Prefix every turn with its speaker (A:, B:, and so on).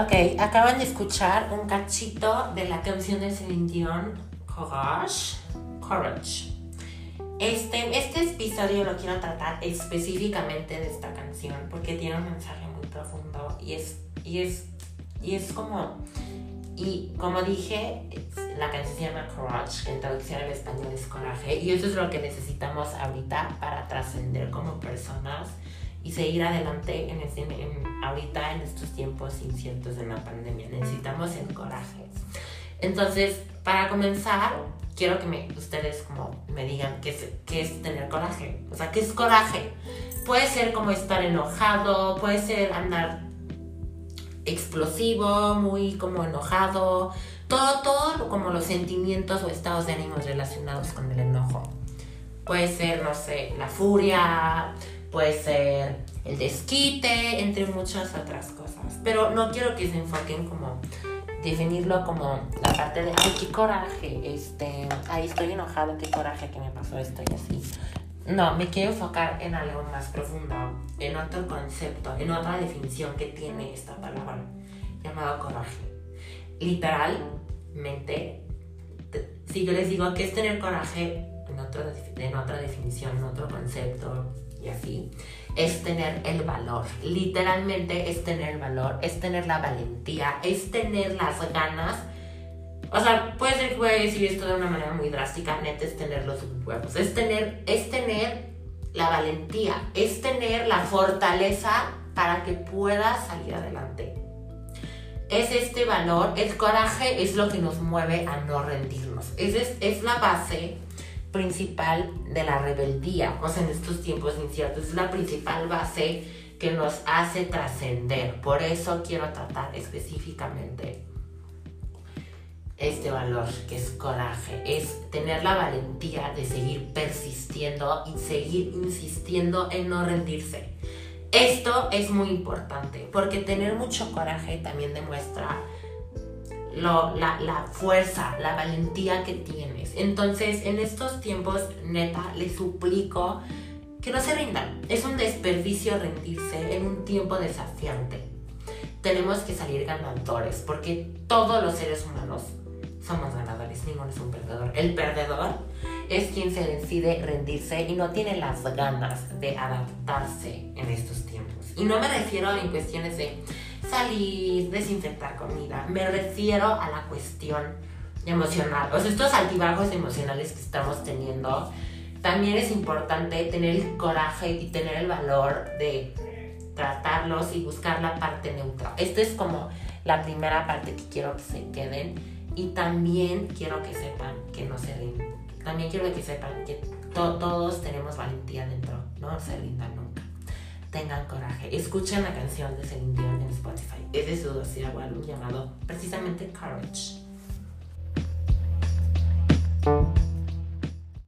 A: Ok, acaban de escuchar un cachito de la canción de Celine Dion, Courage. Courage. Este, este episodio lo quiero tratar específicamente de esta canción porque tiene un mensaje muy profundo y es, y es, y es como, y como dije, la canción se llama Courage, que en traducción al español es coraje, y eso es lo que necesitamos ahorita para trascender como personas y seguir adelante en, este, en, ahorita en estos tiempos inciertos de la pandemia. Necesitamos el coraje. Entonces, para comenzar, quiero que me, ustedes como me digan qué es, qué es tener coraje. O sea, ¿qué es coraje? Puede ser como estar enojado, puede ser andar explosivo, muy como enojado, todo, todo como los sentimientos o estados de ánimos relacionados con el enojo. Puede ser, no sé, la furia, puede ser el desquite, entre muchas otras cosas. Pero no quiero que se enfoquen como definirlo como la parte de, ay, qué coraje, este, ay, estoy enojado, qué coraje que me pasó esto y así. No, me quiero enfocar en algo más profundo, en otro concepto, en otra definición que tiene esta palabra, llamado coraje. Literalmente, si yo les digo que es tener coraje, en, otro, en otra definición, en otro concepto, y así, es tener el valor. Literalmente es tener el valor, es tener la valentía, es tener las ganas. O sea, puede ser que voy a decir esto de una manera muy drástica, neta es tener los huevos, es tener, es tener la valentía, es tener la fortaleza para que puedas salir adelante. Es este valor, el coraje es lo que nos mueve a no rendirnos. Es, es, es la base principal de la rebeldía, sea, en estos tiempos inciertos, es la principal base que nos hace trascender. Por eso quiero tratar específicamente este valor que es coraje, es tener la valentía de seguir persistiendo y seguir insistiendo en no rendirse. Esto es muy importante porque tener mucho coraje también demuestra la, fuerza, la valentía que tienes. Entonces, en estos tiempos, neta, les suplico que no se rindan. Es un desperdicio rendirse en un tiempo desafiante. Tenemos que salir ganadores porque todos los seres humanos somos ganadores, ninguno es un perdedor. El perdedor es quien se decide rendirse y no tiene las ganas de adaptarse en estos tiempos. Y no me refiero en cuestiones de salir, desinfectar comida. Me refiero a la cuestión emocional. O sea, estos altibajos emocionales que estamos teniendo, también es importante tener el coraje y tener el valor de tratarlos y buscar la parte neutra. Esta es como la primera parte que quiero que se queden y también quiero que sepan que no se rindan. También quiero que sepan que todos tenemos valentía dentro, no se rindan nunca tengan coraje. Escuchen la canción de Celine en Spotify. Es de su doceavo álbum llamado precisamente Courage.